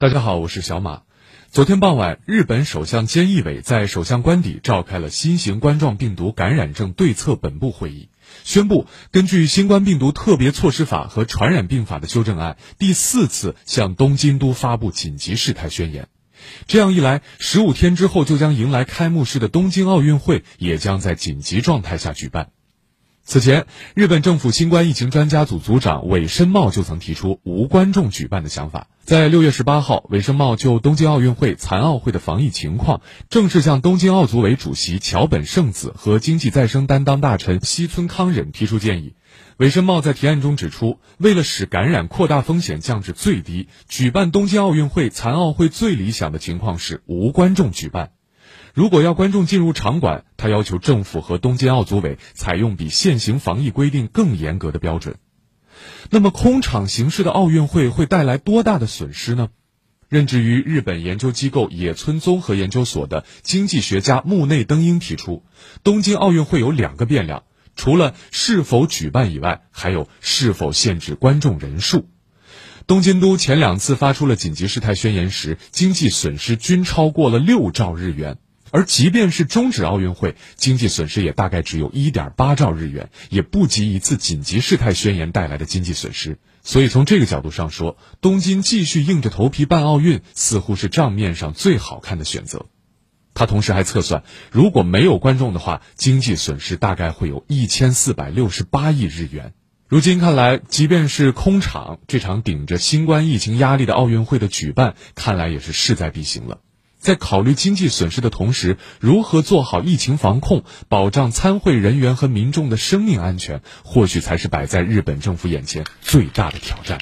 大家好，我是小马。昨天傍晚，日本首相菅义伟在首相官邸召开了新型冠状病毒感染症对策本部会议，宣布根据《新冠病毒特别措施法》和《传染病法》的修正案，第四次向东京都发布紧急事态宣言。这样一来，十五天之后就将迎来开幕式的东京奥运会也将在紧急状态下举办。此前，日本政府新冠疫情专家组组长尾申茂就曾提出无观众举办的想法。在六月十八号，尾申茂就东京奥运会、残奥会的防疫情况，正式向东京奥组委主席桥本圣子和经济再生担当大臣西村康稔提出建议。尾申茂在提案中指出，为了使感染扩大风险降至最低，举办东京奥运会、残奥会最理想的情况是无观众举办。如果要观众进入场馆，他要求政府和东京奥组委采用比现行防疫规定更严格的标准。那么，空场形式的奥运会会带来多大的损失呢？任职于日本研究机构野村综合研究所的经济学家木内登英提出，东京奥运会有两个变量，除了是否举办以外，还有是否限制观众人数。东京都前两次发出了紧急事态宣言时，经济损失均超过了六兆日元。而即便是终止奥运会，经济损失也大概只有一点八兆日元，也不及一次紧急事态宣言带来的经济损失。所以从这个角度上说，东京继续硬着头皮办奥运，似乎是账面上最好看的选择。他同时还测算，如果没有观众的话，经济损失大概会有一千四百六十八亿日元。如今看来，即便是空场，这场顶着新冠疫情压力的奥运会的举办，看来也是势在必行了。在考虑经济损失的同时，如何做好疫情防控，保障参会人员和民众的生命安全，或许才是摆在日本政府眼前最大的挑战。